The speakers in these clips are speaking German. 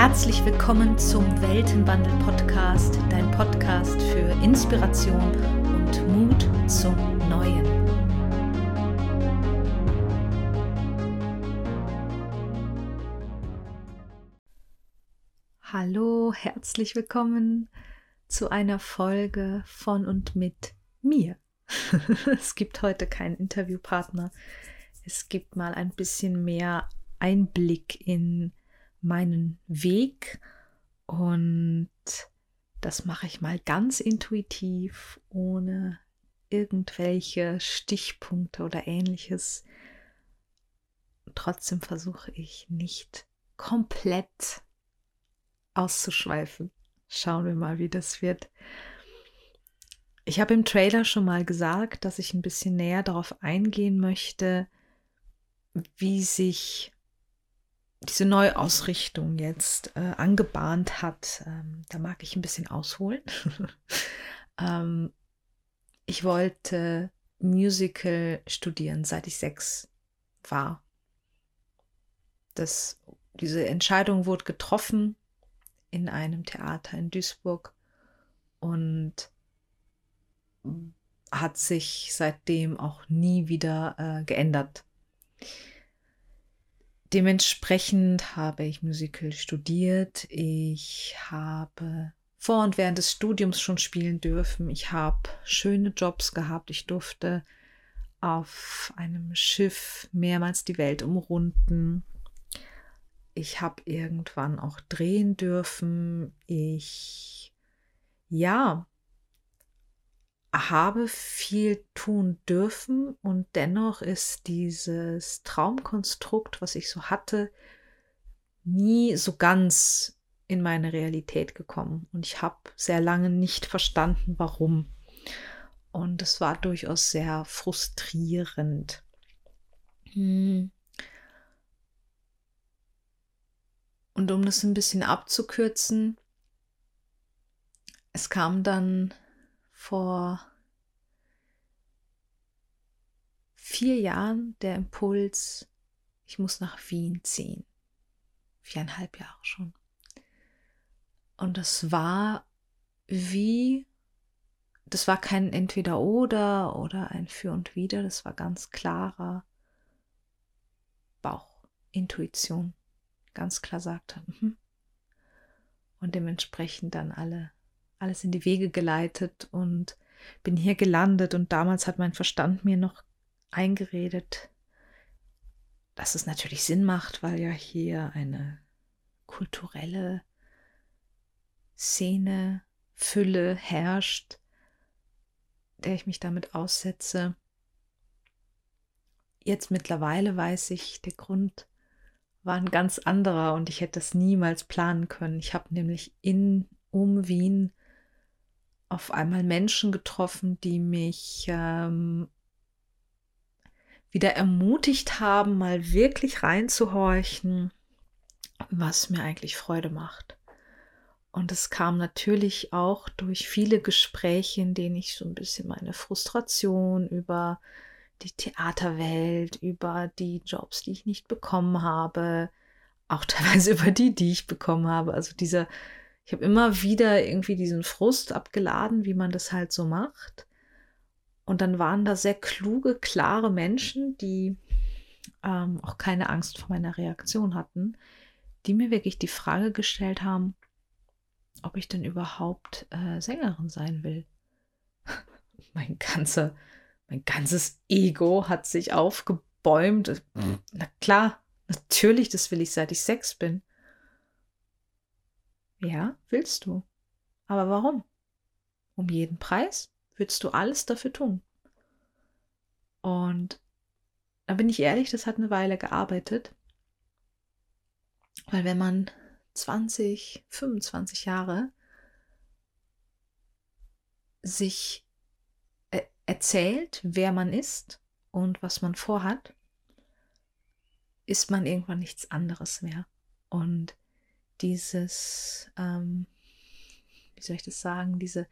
Herzlich willkommen zum Weltenwandel Podcast, dein Podcast für Inspiration und Mut zum Neuen. Hallo, herzlich willkommen zu einer Folge von und mit mir. es gibt heute keinen Interviewpartner. Es gibt mal ein bisschen mehr Einblick in meinen Weg und das mache ich mal ganz intuitiv, ohne irgendwelche Stichpunkte oder ähnliches. Trotzdem versuche ich nicht komplett auszuschweifen. Schauen wir mal, wie das wird. Ich habe im Trailer schon mal gesagt, dass ich ein bisschen näher darauf eingehen möchte, wie sich diese Neuausrichtung jetzt äh, angebahnt hat. Ähm, da mag ich ein bisschen ausholen. ähm, ich wollte Musical studieren, seit ich sechs war. Das, diese Entscheidung wurde getroffen in einem Theater in Duisburg und hat sich seitdem auch nie wieder äh, geändert. Dementsprechend habe ich Musical studiert. Ich habe vor und während des Studiums schon spielen dürfen. Ich habe schöne Jobs gehabt. Ich durfte auf einem Schiff mehrmals die Welt umrunden. Ich habe irgendwann auch drehen dürfen. Ich, ja, habe viel tun dürfen und dennoch ist dieses Traumkonstrukt, was ich so hatte, nie so ganz in meine Realität gekommen. Und ich habe sehr lange nicht verstanden, warum. Und es war durchaus sehr frustrierend. Hm. Und um das ein bisschen abzukürzen, es kam dann vor vier Jahren der Impuls, ich muss nach Wien ziehen. Viereinhalb Jahre schon. Und das war wie, das war kein Entweder-Oder oder ein Für und Wider, das war ganz klarer Bauch, Intuition, ganz klar sagte. Mhm. Und dementsprechend dann alle alles in die Wege geleitet und bin hier gelandet und damals hat mein Verstand mir noch eingeredet, dass es natürlich Sinn macht, weil ja hier eine kulturelle Szene, Fülle herrscht, der ich mich damit aussetze. Jetzt mittlerweile weiß ich, der Grund war ein ganz anderer und ich hätte es niemals planen können. Ich habe nämlich in um Wien auf einmal Menschen getroffen, die mich ähm, wieder ermutigt haben, mal wirklich reinzuhorchen, was mir eigentlich Freude macht. Und es kam natürlich auch durch viele Gespräche, in denen ich so ein bisschen meine Frustration über die Theaterwelt, über die Jobs, die ich nicht bekommen habe, auch teilweise über die, die ich bekommen habe. Also dieser ich habe immer wieder irgendwie diesen Frust abgeladen, wie man das halt so macht. Und dann waren da sehr kluge, klare Menschen, die ähm, auch keine Angst vor meiner Reaktion hatten, die mir wirklich die Frage gestellt haben, ob ich denn überhaupt äh, Sängerin sein will. mein ganzer, mein ganzes Ego hat sich aufgebäumt. Mhm. Na klar, natürlich, das will ich, seit ich sechs bin. Ja, willst du. Aber warum? Um jeden Preis willst du alles dafür tun. Und da bin ich ehrlich, das hat eine Weile gearbeitet. Weil wenn man 20, 25 Jahre sich äh, erzählt, wer man ist und was man vorhat, ist man irgendwann nichts anderes mehr. Und dieses, ähm, wie soll ich das sagen, diese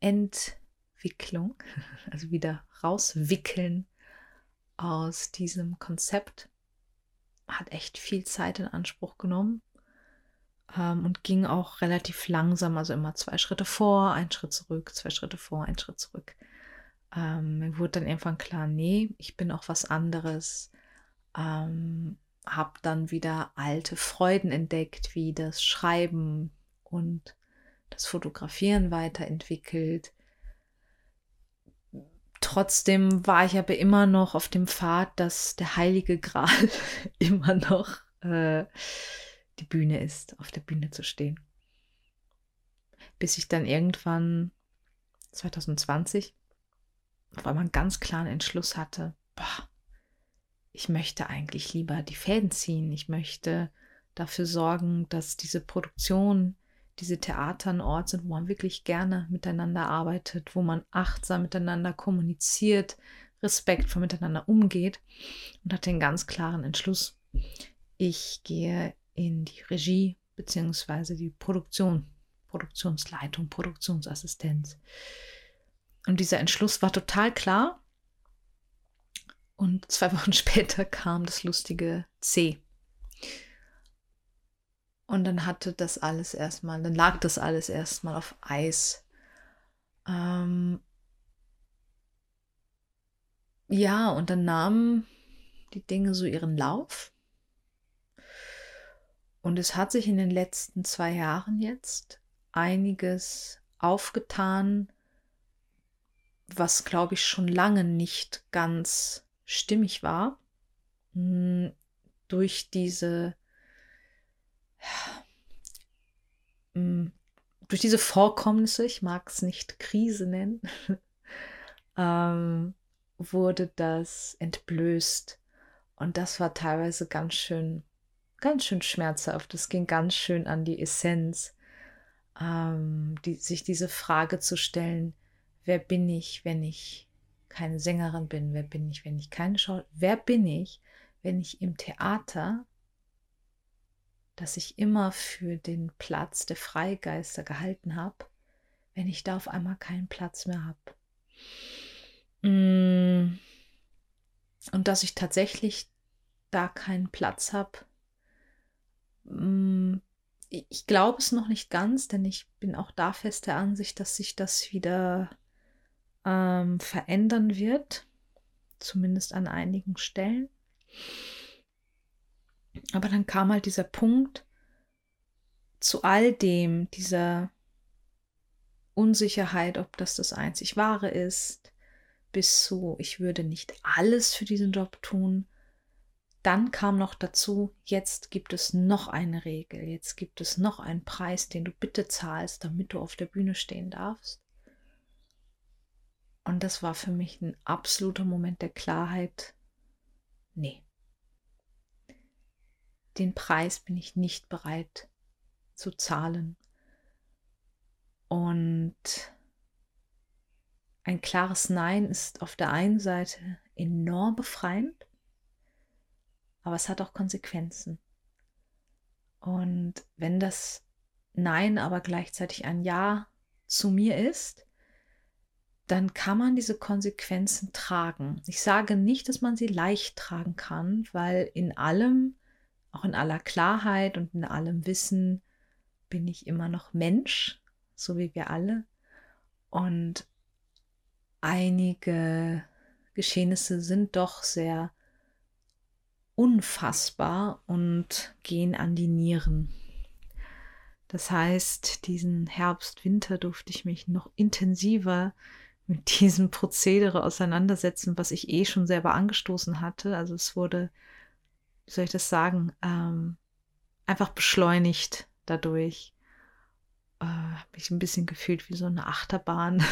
Entwicklung, also wieder rauswickeln aus diesem Konzept, hat echt viel Zeit in Anspruch genommen. ähm, und ging auch relativ langsam, also immer zwei Schritte vor, ein Schritt zurück, zwei Schritte vor, ein Schritt zurück. Ähm, mir wurde dann irgendwann klar, nee, ich bin auch was anderes. Ähm, habe dann wieder alte Freuden entdeckt, wie das Schreiben und das Fotografieren weiterentwickelt. Trotzdem war ich aber immer noch auf dem Pfad, dass der heilige Gral immer noch äh, die Bühne ist, auf der Bühne zu stehen. Bis ich dann irgendwann 2020 auf einmal einen ganz klaren Entschluss hatte, boah, ich möchte eigentlich lieber die Fäden ziehen. Ich möchte dafür sorgen, dass diese Produktion, diese Theater ein Ort sind, wo man wirklich gerne miteinander arbeitet, wo man achtsam miteinander kommuniziert, respektvoll miteinander umgeht und hat den ganz klaren Entschluss, ich gehe in die Regie bzw. die Produktion, Produktionsleitung, Produktionsassistenz. Und dieser Entschluss war total klar. Und zwei Wochen später kam das lustige C. Und dann hatte das alles erstmal, dann lag das alles erstmal auf Eis. Ähm ja, und dann nahmen die Dinge so ihren Lauf. Und es hat sich in den letzten zwei Jahren jetzt einiges aufgetan, was, glaube ich, schon lange nicht ganz stimmig war. Hm, durch diese hm, durch diese Vorkommnisse, ich mag es nicht Krise nennen, ähm, wurde das entblößt. Und das war teilweise ganz schön ganz schön schmerzhaft. Es ging ganz schön an die Essenz, ähm, die, sich diese Frage zu stellen, wer bin ich, wenn ich keine Sängerin bin? Wer bin ich, wenn ich keine Schau? Wer bin ich, wenn ich im Theater, das ich immer für den Platz der Freigeister gehalten habe, wenn ich da auf einmal keinen Platz mehr habe? Mm. Und dass ich tatsächlich da keinen Platz habe, Mm, ich glaube es noch nicht ganz, denn ich bin auch da fest der Ansicht, dass sich das wieder ähm, verändern wird, zumindest an einigen Stellen. Aber dann kam halt dieser Punkt zu all dem, dieser Unsicherheit, ob das das einzig wahre ist, bis zu, ich würde nicht alles für diesen Job tun, dann kam noch dazu, jetzt gibt es noch eine Regel, jetzt gibt es noch einen Preis, den du bitte zahlst, damit du auf der Bühne stehen darfst. Und das war für mich ein absoluter Moment der Klarheit. Nee. Den Preis bin ich nicht bereit zu zahlen. Und ein klares Nein ist auf der einen Seite enorm befreiend aber es hat auch Konsequenzen. Und wenn das Nein aber gleichzeitig ein Ja zu mir ist, dann kann man diese Konsequenzen tragen. Ich sage nicht, dass man sie leicht tragen kann, weil in allem, auch in aller Klarheit und in allem Wissen, bin ich immer noch Mensch, so wie wir alle. Und einige Geschehnisse sind doch sehr unfassbar und gehen an die Nieren. Das heißt, diesen Herbst, Winter durfte ich mich noch intensiver mit diesem Prozedere auseinandersetzen, was ich eh schon selber angestoßen hatte. Also es wurde, wie soll ich das sagen, ähm, einfach beschleunigt dadurch. Äh, Habe ich ein bisschen gefühlt wie so eine Achterbahn.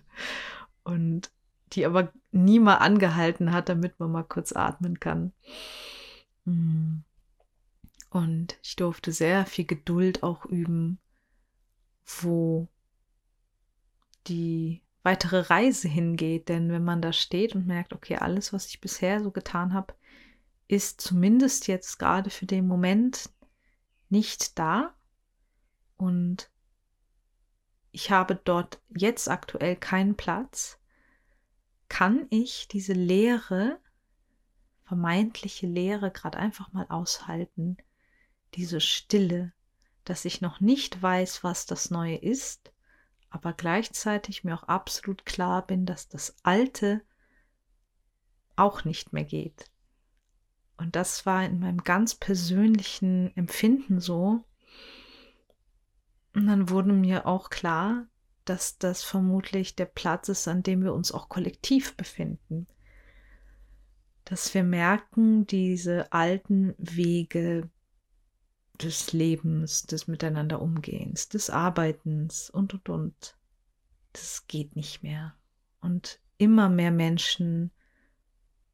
und die aber nie mal angehalten hat, damit man mal kurz atmen kann. Mm. Und ich durfte sehr viel Geduld auch üben, wo die weitere Reise hingeht. Denn wenn man da steht und merkt, okay, alles, was ich bisher so getan habe, ist zumindest jetzt gerade für den Moment nicht da. Und ich habe dort jetzt aktuell keinen Platz kann ich diese Leere, vermeintliche Leere, gerade einfach mal aushalten, diese Stille, dass ich noch nicht weiß, was das Neue ist, aber gleichzeitig mir auch absolut klar bin, dass das Alte auch nicht mehr geht. Und das war in meinem ganz persönlichen Empfinden so. Und dann wurde mir auch klar, dass das vermutlich der Platz ist, an dem wir uns auch kollektiv befinden. Dass wir merken, diese alten Wege des Lebens, des Miteinanderumgehens, des Arbeitens und, und, und, das geht nicht mehr. Und immer mehr Menschen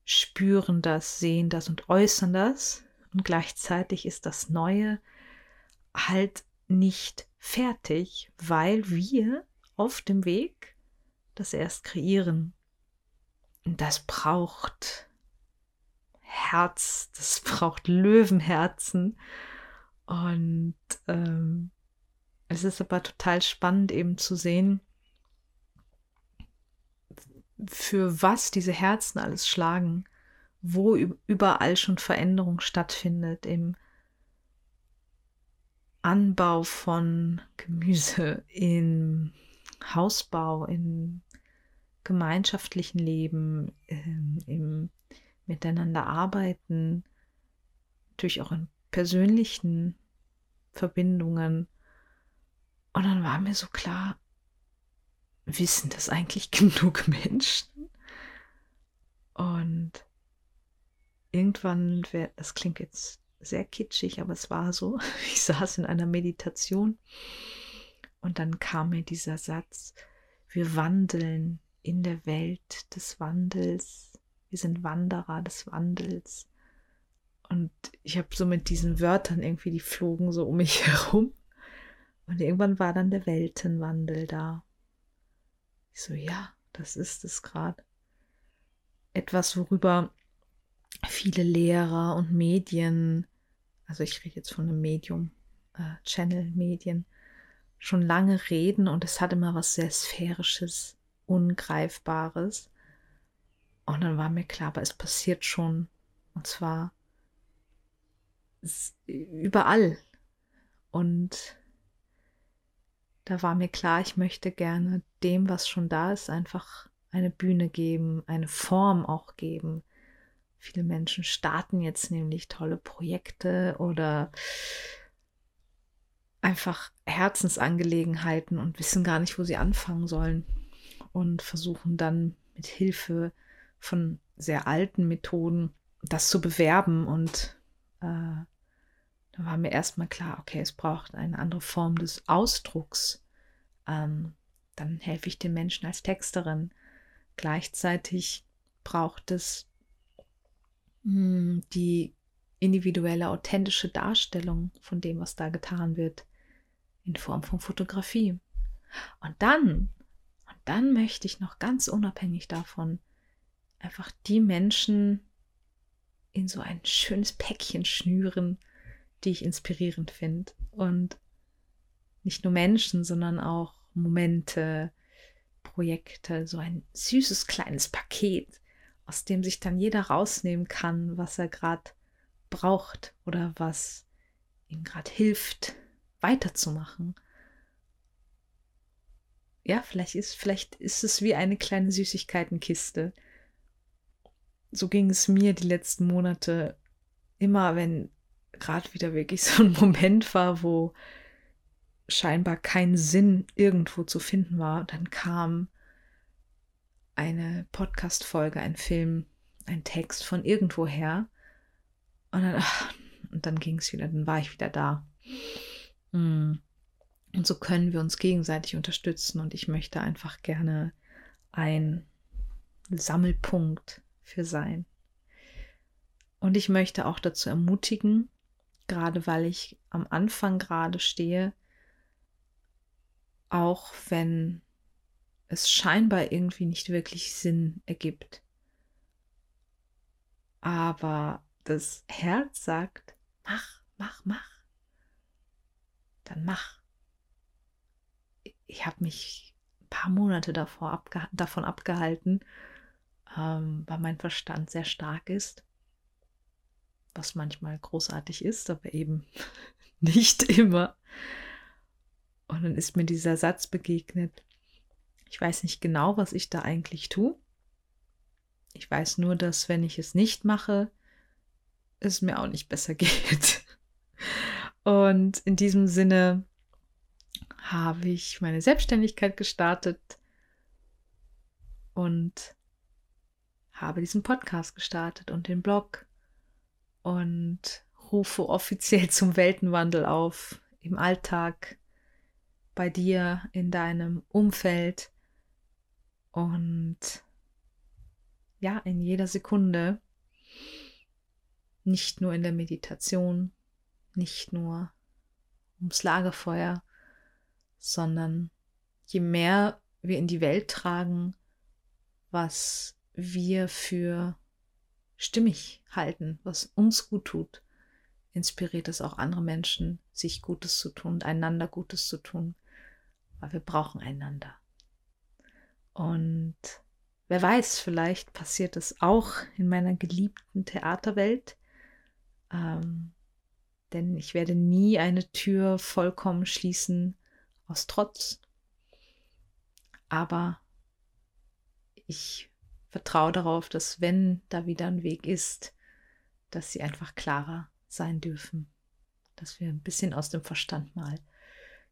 spüren das, sehen das und äußern das. Und gleichzeitig ist das Neue halt nicht fertig, weil wir auf dem Weg das erst kreieren. Und das braucht Herz, das braucht Löwenherzen. Und ähm, es ist aber total spannend eben zu sehen, für was diese Herzen alles schlagen, wo überall schon Veränderung stattfindet im Anbau von Gemüse, im Hausbau, im gemeinschaftlichen Leben, ähm, im Miteinander arbeiten, natürlich auch in persönlichen Verbindungen. Und dann war mir so klar, wissen das eigentlich genug Menschen? Und irgendwann, das klingt jetzt sehr kitschig, aber es war so, ich saß in einer Meditation und dann kam mir dieser Satz, wir wandeln in der Welt des Wandels, wir sind Wanderer des Wandels. Und ich habe so mit diesen Wörtern irgendwie, die flogen so um mich herum. Und irgendwann war dann der Weltenwandel da. Ich so, ja, das ist es gerade. Etwas, worüber viele Lehrer und Medien, also ich rede jetzt von einem Medium, äh, Channel-Medien, schon lange reden und es hat immer was sehr Sphärisches, Ungreifbares. Und dann war mir klar, aber es passiert schon. Und zwar überall. Und da war mir klar, ich möchte gerne dem, was schon da ist, einfach eine Bühne geben, eine Form auch geben. Viele Menschen starten jetzt nämlich tolle Projekte oder einfach Herzensangelegenheiten und wissen gar nicht, wo sie anfangen sollen und versuchen dann mit Hilfe von sehr alten Methoden das zu bewerben und äh, da war mir erstmal klar, okay, es braucht eine andere Form des Ausdrucks. Ähm, dann helfe ich den Menschen als Texterin. Gleichzeitig braucht es mh, hm, die individuelle, authentische Darstellung von dem, was da getan wird, in Form von Fotografie. Und dann, und dann möchte ich noch ganz unabhängig davon einfach die Menschen in so ein schönes Päckchen schnüren, die ich inspirierend finde. Und nicht nur Menschen, sondern auch Momente, Projekte, so ein süßes kleines Paket, aus dem sich dann jeder rausnehmen kann, was er gerade braucht oder was ihm gerade hilft, weiterzumachen. Ja, vielleicht ist, vielleicht ist es wie eine kleine Süßigkeitenkiste. So ging es mir die letzten Monate immer, wenn gerade wieder wirklich so ein Moment war, wo scheinbar kein Sinn irgendwo zu finden war. Dann kam eine Podcast-Folge, ein Film, ein Text von irgendwoher. Und dann, und dann ging es wieder, dann war ich wieder da. Hm. Und so können wir uns gegenseitig unterstützen. Und ich möchte einfach gerne ein Sammelpunkt für sein. Und ich möchte auch dazu ermutigen, gerade weil ich am Anfang gerade stehe, auch wenn es scheinbar irgendwie nicht wirklich Sinn ergibt. Aber das Herz sagt, mach, mach, mach. Dann mach. Ich habe mich ein paar Monate davor abge davon abgehalten, ähm, weil mein Verstand sehr stark ist was manchmal großartig ist, aber eben nicht immer. Und dann ist mir dieser Satz begegnet. Ich weiß nicht genau, was ich da eigentlich tue. Ich weiß nur, dass wenn ich es nicht mache, es mir auch nicht besser geht. Und in diesem Sinne habe ich meine Selbstständigkeit gestartet und habe diesen Podcast gestartet und den Blog und rufe offiziell zum Weltenwandel auf im Alltag, bei dir, in deinem Umfeld. Und ja, in jeder Sekunde, nicht nur in der Meditation, nicht nur ums Lagerfeuer, sondern je mehr wir in die Welt tragen, was wir für stimmig halten, was uns gut tut, inspiriert es auch andere Menschen, sich Gutes zu tun, einander Gutes zu tun, weil wir brauchen einander. Und wer weiß, vielleicht passiert es auch in meiner geliebten Theaterwelt, ähm, denn ich werde nie eine Tür vollkommen schließen aus Trotz. Aber ich vertraue darauf, dass wenn da wieder ein Weg ist, dass sie einfach klarer sein dürfen, dass wir ein bisschen aus dem Verstand mal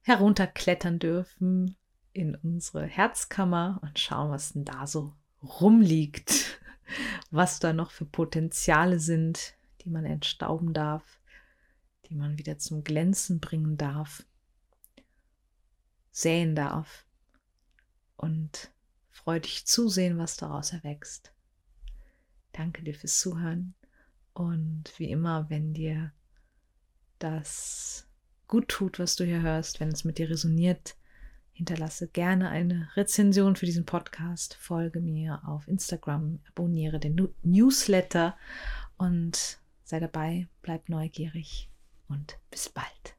herunterklettern dürfen in unsere Herzkammer und schauen, was denn da so rumliegt, was da noch für Potenziale sind, die man entstauben darf, die man wieder zum Glänzen bringen darf, säen darf. Und freudig zusehen, was daraus erwächst. Danke dir fürs Zuhören und wie immer, wenn dir das gut tut, was du hier hörst, wenn es mit dir resoniert, hinterlasse gerne eine Rezension für diesen Podcast, folge mir auf Instagram, abonniere den Newsletter und sei dabei, bleib neugierig und bis bald.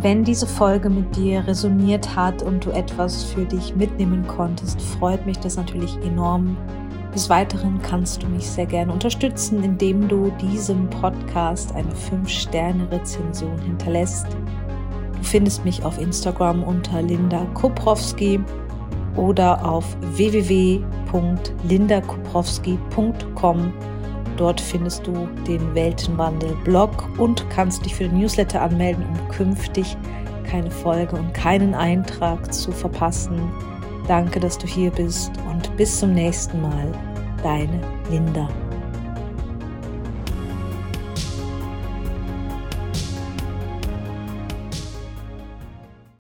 Wenn diese Folge mit dir resoniert hat und du etwas für dich mitnehmen konntest, freut mich das natürlich enorm. Des Weiteren kannst du mich sehr gerne unterstützen, indem du diesem Podcast eine 5-Sterne-Rezension hinterlässt. Du findest mich auf Instagram unter Linda Koprowski oder auf www.lindakoprowski.com Dort findest du den Weltenwandel-Blog und kannst dich für den Newsletter anmelden, um künftig keine Folge und keinen Eintrag zu verpassen. Danke, dass du hier bist und bis zum nächsten Mal. Deine Linda.